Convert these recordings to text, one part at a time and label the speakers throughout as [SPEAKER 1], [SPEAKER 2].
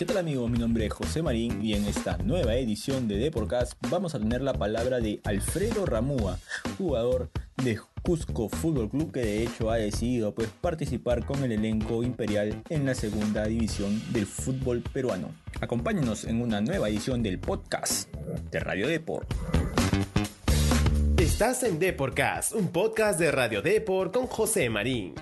[SPEAKER 1] ¿Qué tal amigos? Mi nombre es José Marín y en esta nueva edición de Deporcast vamos a tener la palabra de Alfredo Ramúa, jugador de Cusco Fútbol Club que de hecho ha decidido pues, participar con el elenco imperial en la segunda división del fútbol peruano. Acompáñenos en una nueva edición del podcast de Radio Deport.
[SPEAKER 2] Estás en Deporcast, un podcast de Radio Deport con José Marín.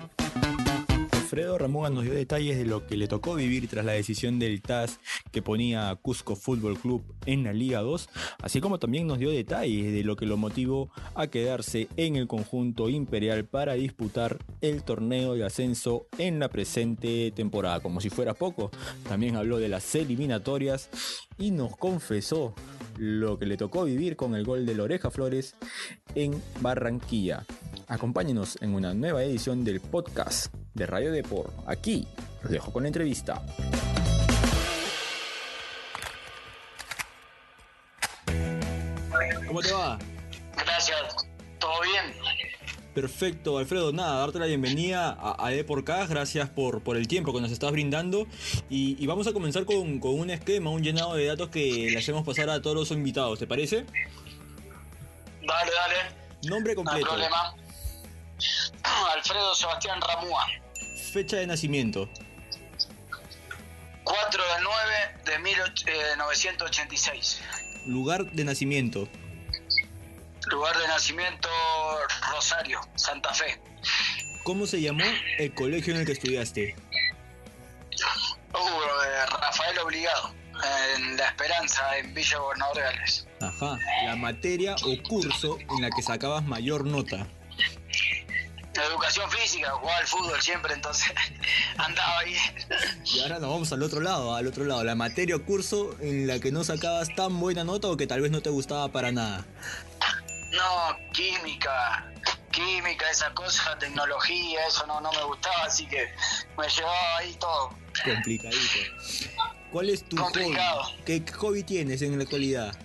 [SPEAKER 1] Alfredo Ramón nos dio detalles de lo que le tocó vivir tras la decisión del TAS que ponía a Cusco Fútbol Club en la Liga 2, así como también nos dio detalles de lo que lo motivó a quedarse en el conjunto imperial para disputar el torneo de ascenso en la presente temporada. Como si fuera poco, también habló de las eliminatorias y nos confesó lo que le tocó vivir con el gol de la Oreja Flores en Barranquilla. Acompáñenos en una nueva edición del podcast de Radio Deport. Aquí los dejo con la entrevista. ¿Cómo te va?
[SPEAKER 3] Gracias, ¿todo bien?
[SPEAKER 1] Perfecto, Alfredo, nada, darte la bienvenida a, a Deporcast, gracias por, por el tiempo que nos estás brindando y, y vamos a comenzar con, con, un esquema, un llenado de datos que le hacemos pasar a todos los invitados, ¿te parece?
[SPEAKER 3] Dale, dale.
[SPEAKER 1] Nombre completo.
[SPEAKER 3] No hay problema. Alfredo Sebastián Ramúa.
[SPEAKER 1] Fecha de nacimiento.
[SPEAKER 3] 4 de 9 de 1986.
[SPEAKER 1] Lugar de nacimiento.
[SPEAKER 3] Lugar de nacimiento Rosario, Santa Fe.
[SPEAKER 1] ¿Cómo se llamó el colegio en el que estudiaste?
[SPEAKER 3] Uh, Rafael Obligado, en La Esperanza, en Villa Gobernador de Gales.
[SPEAKER 1] Ajá, la materia o curso en la que sacabas mayor nota.
[SPEAKER 3] Educación física, jugaba al fútbol siempre, entonces andaba bien.
[SPEAKER 1] Y ahora nos vamos al otro lado, al otro lado, la materia o curso en la que no sacabas tan buena nota o que tal vez no te gustaba para nada.
[SPEAKER 3] No, química, química, esa cosa, tecnología, eso no, no me gustaba, así que me llevaba ahí todo.
[SPEAKER 1] Complicadito. ¿Cuál es tu
[SPEAKER 3] Complicado.
[SPEAKER 1] hobby? ¿Qué hobby tienes en la actualidad?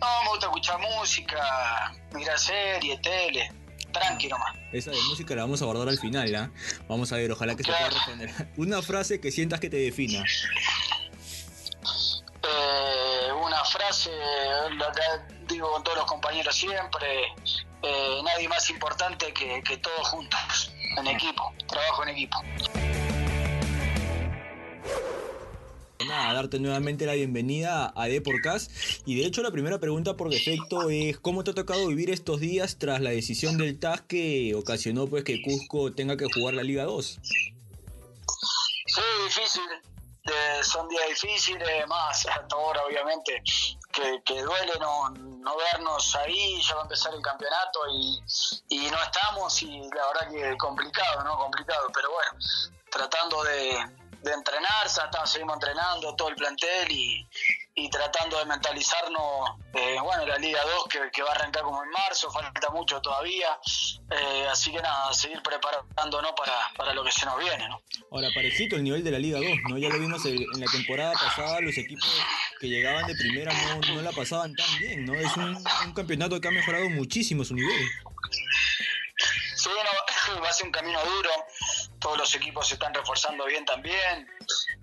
[SPEAKER 3] No, me gusta escuchar música, mirar series, tele, tranqui nomás.
[SPEAKER 1] Esa de música la vamos a guardar al final, ¿ah? Vamos a ver, ojalá que se pueda responder. Una frase que sientas que te defina.
[SPEAKER 3] Eh, una frase, la que digo con todos los compañeros siempre, eh, nadie más importante que, que todos juntos, en equipo, trabajo en equipo.
[SPEAKER 1] Nada, darte nuevamente la bienvenida a Deporcast. Y de hecho, la primera pregunta por defecto es: ¿cómo te ha tocado vivir estos días tras la decisión del TAS que ocasionó pues que Cusco tenga que jugar la Liga 2?
[SPEAKER 3] Sí, difícil. Eh, son días difíciles, más hasta ahora, obviamente, que, que duele no, no, vernos ahí. Ya va a empezar el campeonato y, y no estamos. Y la verdad que complicado, ¿no? Complicado, pero bueno, tratando de de entrenarse, hasta seguimos entrenando todo el plantel y, y tratando de mentalizarnos, eh, bueno, la Liga 2 que, que, va a arrancar como en marzo, falta mucho todavía, eh, así que nada, seguir preparándonos para, para lo que se nos viene, ¿no?
[SPEAKER 1] Ahora, parejito el nivel de la Liga 2, ¿no? Ya lo vimos en la temporada pasada, los equipos que llegaban de primera no, no la pasaban tan bien, ¿no? Es un, un campeonato que ha mejorado muchísimo su nivel.
[SPEAKER 3] Sí, no, va a ser un camino duro, todos los equipos se están reforzando bien también,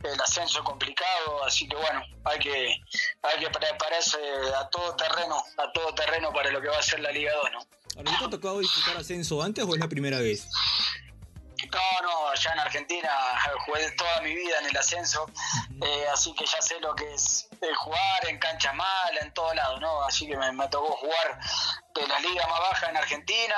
[SPEAKER 3] el ascenso complicado, así que bueno, hay que, hay que prepararse a todo terreno, a todo terreno para lo que va a ser la Liga 2, ¿no?
[SPEAKER 1] ¿Ahora te ha tocado disputar ascenso antes o es la primera vez?
[SPEAKER 3] No, no, ya en Argentina jugué toda mi vida en el ascenso, eh, así que ya sé lo que es jugar en cancha mala, en todo lado, ¿no? Así que me, me tocó jugar de las ligas más bajas en Argentina,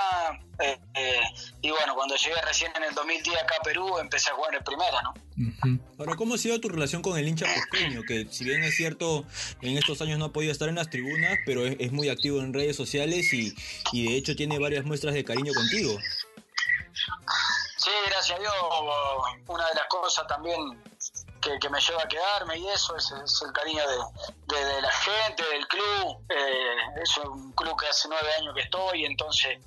[SPEAKER 3] eh, eh, y bueno, cuando llegué recién en el 2010 acá a Perú, empecé a jugar en primera, ¿no?
[SPEAKER 1] Uh -huh. Ahora, ¿cómo ha sido tu relación con el hincha cusqueño? Que si bien es cierto, en estos años no ha podido estar en las tribunas, pero es, es muy activo en redes sociales y, y de hecho tiene varias muestras de cariño contigo.
[SPEAKER 3] Sí, gracias a Dios. Una de las cosas también que, que me lleva a quedarme y eso es, es el cariño de, de, de, la gente, del club. Eh, es un club que hace nueve años que estoy, entonces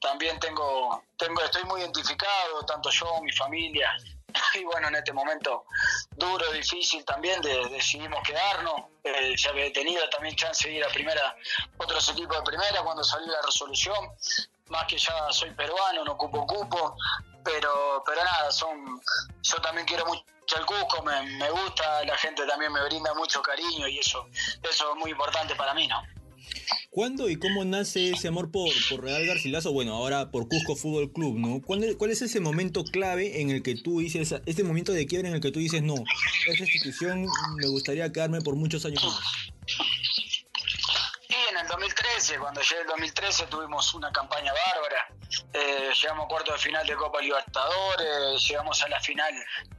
[SPEAKER 3] también tengo, tengo, estoy muy identificado, tanto yo, mi familia. Y bueno, en este momento duro, difícil también, de, decidimos quedarnos. Eh, ya había tenido también chance de ir a primera, otros equipos de primera cuando salió la resolución. Más que ya soy peruano, no ocupo cupo, pero pero nada, son yo también quiero mucho el Cusco, me, me gusta, la gente también me brinda mucho cariño y eso, eso es muy importante para mí, ¿no?
[SPEAKER 1] ¿Cuándo y cómo nace ese amor por, por Real Garcilaso? Bueno, ahora por Cusco Fútbol Club, ¿no? ¿Cuál es ese momento clave en el que tú dices, este momento de quiebre en el que tú dices, no, esta institución me gustaría quedarme por muchos años más?
[SPEAKER 3] Y en el 2013, cuando llegué el 2013 tuvimos una campaña bárbara, eh, llegamos a cuarto de final de Copa Libertadores, llegamos a la final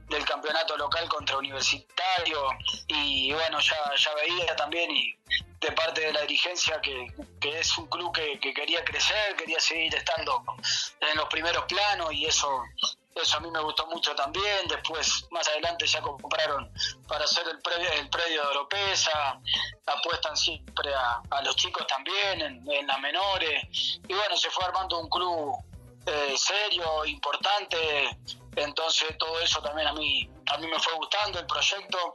[SPEAKER 3] del campeonato local contra Universitario y bueno, ya, ya veía también y de parte de la dirigencia que, es un club que, quería crecer, quería seguir estando en los primeros planos y eso eso a mí me gustó mucho también. Después, más adelante, ya compraron para hacer el predio, el predio de Oropesa, apuestan siempre a, los chicos también, en, en, las menores. Y bueno, se fue armando un club eh, serio, importante. Entonces, todo eso también a mí, a mí me fue gustando el proyecto.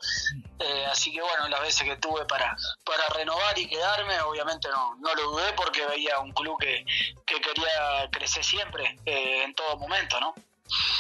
[SPEAKER 3] Eh, así que bueno, las veces que tuve para, para renovar y quedarme, obviamente no, no lo dudé porque veía un club que, que quería crecer siempre, eh, en todo momento, ¿no?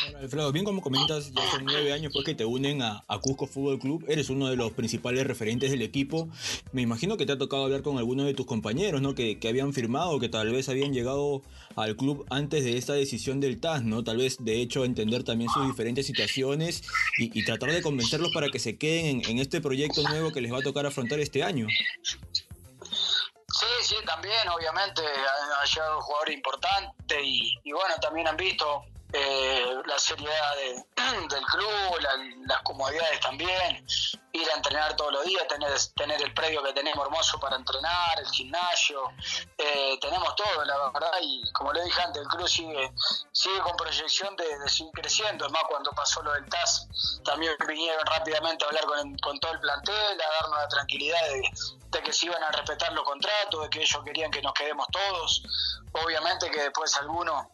[SPEAKER 1] Bueno, Alfredo, bien como comentas, ya son nueve años pues que te unen a, Cusco Fútbol Club, eres uno de los principales referentes del equipo. Me imagino que te ha tocado hablar con algunos de tus compañeros, ¿no? Que, que habían firmado, que tal vez habían llegado al club antes de esta decisión del TAS, ¿no? Tal vez, de hecho, entender también sus diferentes situaciones y, tratar de convencerlos para que se queden en, este proyecto nuevo que les va a tocar afrontar este año.
[SPEAKER 3] Sí, sí, también, obviamente, ha, llegado un jugador importante y bueno, también han visto eh, la seriedad del club, las comodidades también, ir a entrenar todos los días, tener, tener el predio que tenemos hermoso para entrenar, el gimnasio, eh, tenemos todo, la verdad, y como le dije antes, el club sigue, sigue con proyección de, seguir creciendo, es más, cuando pasó lo del TAS, también vinieron rápidamente a hablar con, con todo el plantel, a darnos la tranquilidad de, de que se iban a respetar los contratos, de que ellos querían que nos quedemos todos, obviamente que después algunos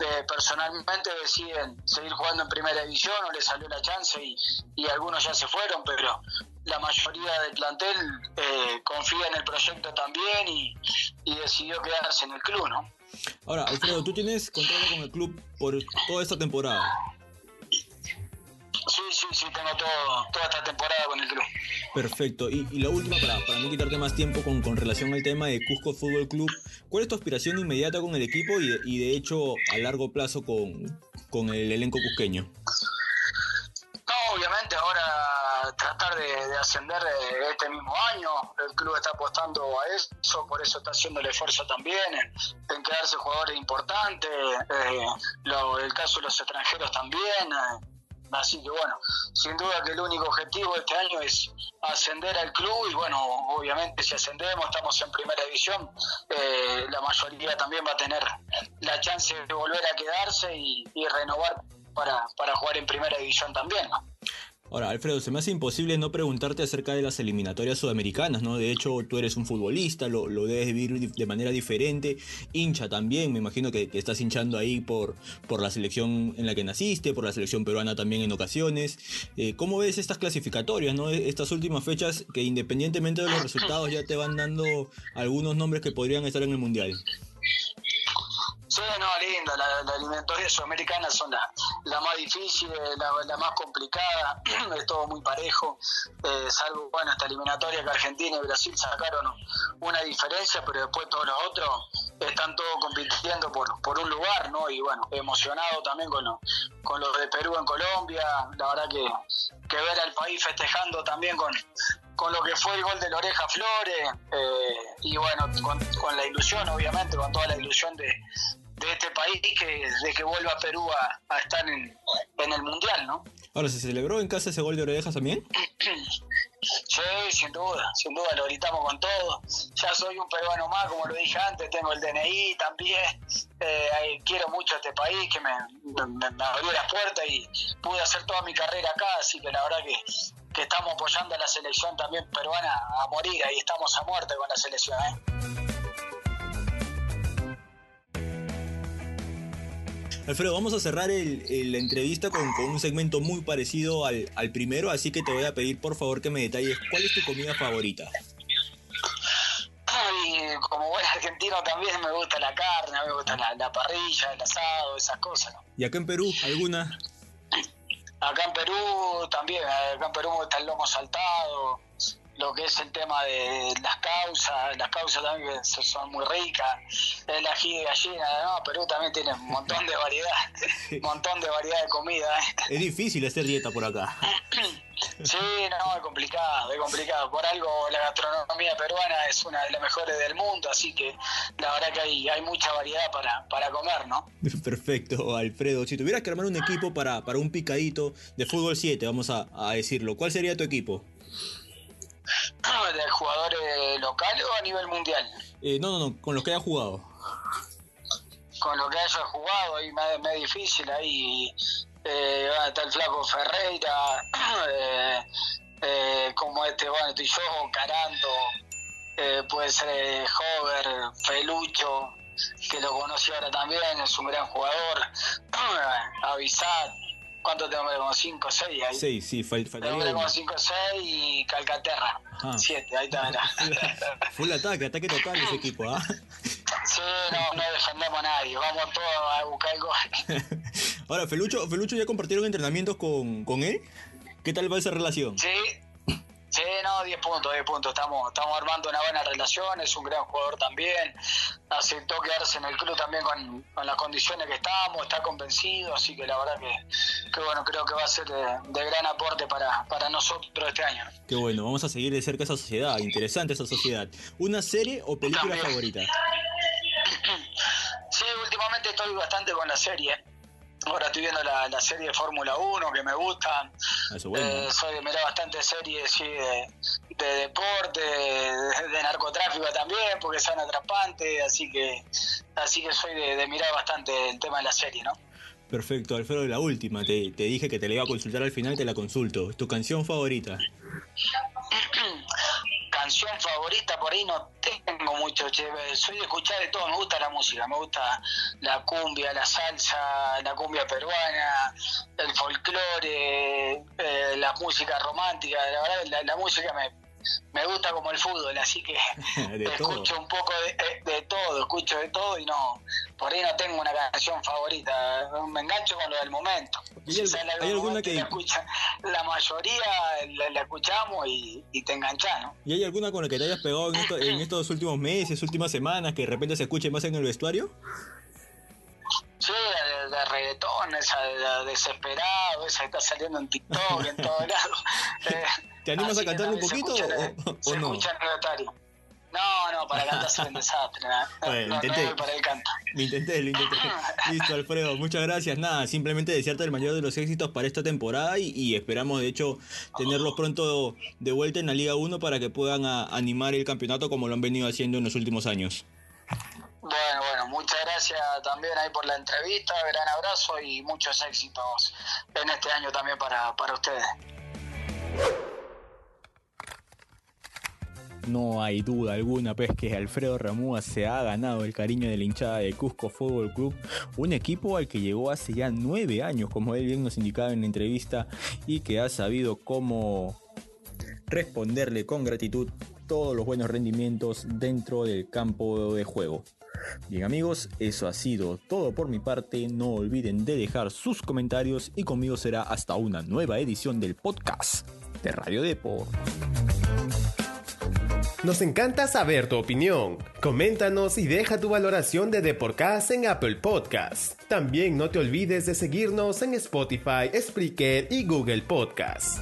[SPEAKER 3] eh, personalmente deciden seguir jugando en primera división o les salió la chance y, y algunos ya se fueron, pero la mayoría del plantel eh, confía en el proyecto también y, y, decidió quedarse en el club, ¿no?
[SPEAKER 1] Ahora, Alfredo, tú tienes contrato con el club por toda esta temporada.
[SPEAKER 3] Sí, sí, sí, tengo todo, toda esta temporada con el club.
[SPEAKER 1] Perfecto. Y, la última, para, no quitarte más tiempo con, relación al tema de Cusco Fútbol Club, ¿cuál es tu aspiración inmediata con el equipo y de, hecho a largo plazo con, con el elenco cusqueño?
[SPEAKER 3] No, obviamente ahora tratar de, de, ascender este mismo año. El club está apostando a eso, por eso está haciendo el esfuerzo también en, quedarse jugadores importantes. Eh, lo, el caso de los extranjeros también. Eh, Así que bueno, sin duda que el único objetivo este año es ascender al club y bueno, obviamente si ascendemos, estamos en primera división, eh, la mayoría también va a tener la chance de volver a quedarse y, renovar para, para jugar en primera división también.
[SPEAKER 1] Ahora, Alfredo, se me hace imposible no preguntarte acerca de las eliminatorias sudamericanas, ¿no? De hecho, tú eres un futbolista, lo, lo debes vivir de manera diferente, hincha también, me imagino que, estás hinchando ahí por, por la selección en la que naciste, por la selección peruana también en ocasiones. Eh, ¿Cómo ves estas clasificatorias, ¿no? Estas últimas fechas que independientemente de los resultados ya te van dando algunos nombres que podrían estar en el Mundial.
[SPEAKER 3] Sí, no, linda. Las la eliminatorias sudamericanas son la más difíciles, la, la, más complicada. es todo muy parejo. Eh, salvo, bueno, esta eliminatoria que Argentina y Brasil sacaron una diferencia, pero después todos los otros están todos compitiendo por, un lugar, ¿no? Y bueno, emocionado también con lo, con lo de Perú en Colombia. La verdad que, que ver al país festejando también con, con lo que fue el gol de la oreja Flores eh, y bueno, con, la ilusión, obviamente, con toda la ilusión de, de este país que, de que vuelva Perú a, estar en, el Mundial, ¿no?
[SPEAKER 1] Ahora, ¿se celebró en casa ese gol de orejas también?
[SPEAKER 3] Sí, sin duda, sin duda, lo gritamos con todo. Ya soy un peruano más, como lo dije antes, tengo el DNI también. Eh, quiero mucho a este país, que me, me, abrió las puertas y pude hacer toda mi carrera acá, así que la verdad que, que estamos apoyando a la selección también peruana a morir, ahí estamos a muerte con la selección. ¿eh?
[SPEAKER 1] Alfredo, vamos a cerrar la entrevista con, un segmento muy parecido al, primero, así que te voy a pedir por favor que me detalles cuál es tu comida favorita.
[SPEAKER 3] Ay, como buen argentino argentino también me gusta la carne, me gusta la, la parrilla, el asado, esas cosas. ¿no?
[SPEAKER 1] ¿Y acá en Perú alguna?
[SPEAKER 3] Acá en Perú también, acá en Perú me gusta el lomo saltado, lo que es el tema de las causas, las causas también que son muy ricas, el ají de gallina, no, Perú también tiene un montón de variedad, un montón de variedad de comida. ¿eh?
[SPEAKER 1] Es difícil hacer dieta por acá.
[SPEAKER 3] Sí, no, es complicado, es complicado. Por algo la gastronomía peruana es una de las mejores del mundo, así que la verdad que hay, hay mucha variedad para, para comer, ¿no?
[SPEAKER 1] Perfecto, Alfredo. Si tuvieras que armar un equipo para, para un picadito de fútbol 7, vamos a, a decirlo, ¿cuál sería tu equipo?
[SPEAKER 3] ¿De jugadores locales o a nivel mundial?
[SPEAKER 1] Eh, no, no, no, con los que haya jugado.
[SPEAKER 3] Con lo que haya jugado, ahí me, me es difícil, ahí eh, bueno, está el flaco Ferreira, eh, eh, como este, bueno, estoy yo, Caranto, eh, puede ser Hover, Felucho, que lo conocí ahora también, es un gran jugador, Avisat, ¿cuánto tengo? Como 5 o 6 ahí.
[SPEAKER 1] Sí, sí, fal-
[SPEAKER 3] Tengo
[SPEAKER 1] faltaría
[SPEAKER 3] como
[SPEAKER 1] uno.
[SPEAKER 3] 5 o 6 y Calcaterra,
[SPEAKER 1] Ah.
[SPEAKER 3] 7, ahí está.
[SPEAKER 1] Full ataque, ataque total ese equipo, ¿ah?
[SPEAKER 3] Sí, no, no defendemos a nadie, vamos todos a buscar el gol.
[SPEAKER 1] Ahora, Felucho, Felucho ya compartieron entrenamientos con, con él. ¿Qué tal va esa relación?
[SPEAKER 3] Sí, sí, no, 10 puntos, 10 puntos. Estamos, estamos armando una buena relación, es un gran jugador también. Aceptó quedarse en el club también con, con las condiciones que estamos, está convencido, así que la verdad que, que bueno, creo que va a ser de, de gran aporte para, para nosotros este año.
[SPEAKER 1] Qué bueno, vamos a seguir de cerca esa sociedad. Interesante esa sociedad. ¿Una serie o película
[SPEAKER 3] También.
[SPEAKER 1] favorita?
[SPEAKER 3] Sí, últimamente estoy bastante con la serie. Ahora estoy viendo la, la serie de Fórmula 1 que me gusta.
[SPEAKER 1] Ah, Eso bueno.
[SPEAKER 3] Eh, soy de mirar bastante series sí, de, de deporte, de, de narcotráfico también, porque son atrapantes, así que así que soy de, de mirar bastante el tema de la serie, ¿no?
[SPEAKER 1] Perfecto, Alfredo, la última. Te, te dije que te la iba a consultar al final, te la consulto. ¿Tu canción favorita?
[SPEAKER 3] Canción favorita por ahí no tengo mucho, che, soy de escuchar de todo, me gusta la música, me gusta la cumbia, la salsa, la cumbia peruana, el folclore, eh, la música romántica, la verdad la, la música me, me gusta como el fútbol, así que
[SPEAKER 1] todo.
[SPEAKER 3] escucho un poco de, de todo, escucho de todo y no, por ahí no tengo una canción favorita, me engancho con lo del momento.
[SPEAKER 1] ¿Y hay
[SPEAKER 3] del
[SPEAKER 1] alguna que-
[SPEAKER 3] la, escucha- la mayoría la, la escuchamos y, y te enganchás, ¿no?
[SPEAKER 1] ¿Y hay alguna con la que te hayas pegado en, esto- en estos últimos meses, últimas semanas, que de repente se escuche más en el vestuario?
[SPEAKER 3] Sí, de, de reggaetón, esa de, de desesperado, esa que está saliendo en TikTok, en todos lados.
[SPEAKER 1] ¿Te animas
[SPEAKER 3] así
[SPEAKER 1] a cantar un
[SPEAKER 3] también se
[SPEAKER 1] poquito
[SPEAKER 3] escucha
[SPEAKER 1] o-
[SPEAKER 3] se
[SPEAKER 1] no?
[SPEAKER 3] escucha el. No, no, para cantar es un desastre. No,
[SPEAKER 1] Bueno,
[SPEAKER 3] no, no
[SPEAKER 1] intenté.
[SPEAKER 3] voy para el canto.
[SPEAKER 1] Lo intenté, lo intenté. Listo, Alfredo, muchas gracias. Nada, simplemente desearte el mayor de los éxitos para esta temporada y, y esperamos, de hecho, tenerlos pronto de vuelta en la Liga 1 para que puedan a- animar el campeonato como lo han venido haciendo en los últimos años.
[SPEAKER 3] Bueno, bueno, muchas gracias también ahí por la entrevista, gran abrazo y muchos éxitos en este año también para, para ustedes.
[SPEAKER 1] No hay duda alguna, pues que Alfredo Ramúa se ha ganado el cariño de la hinchada de Cusco Fútbol Club, un equipo al que llegó hace ya nueve años, como él bien nos indicaba en la entrevista, y que ha sabido cómo responderle con gratitud todos los buenos rendimientos dentro del campo de juego. Bien amigos, eso ha sido todo por mi parte. No olviden de dejar sus comentarios y conmigo será hasta una nueva edición del podcast de Radio Depor.
[SPEAKER 2] Nos encanta saber tu opinión. Coméntanos y deja tu valoración de Deporcast en Apple Podcast. También no te olvides de seguirnos en Spotify, Spreaker y Google Podcast.